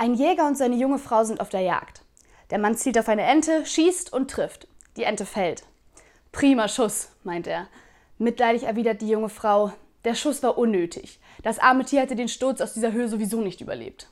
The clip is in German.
Ein Jäger und seine junge Frau sind auf der Jagd. Der Mann zielt auf eine Ente, schießt und trifft. Die Ente fällt. Prima Schuss, meint er. Mitleidig erwidert die junge Frau, der Schuss war unnötig. Das arme Tier hätte den Sturz aus dieser Höhe sowieso nicht überlebt.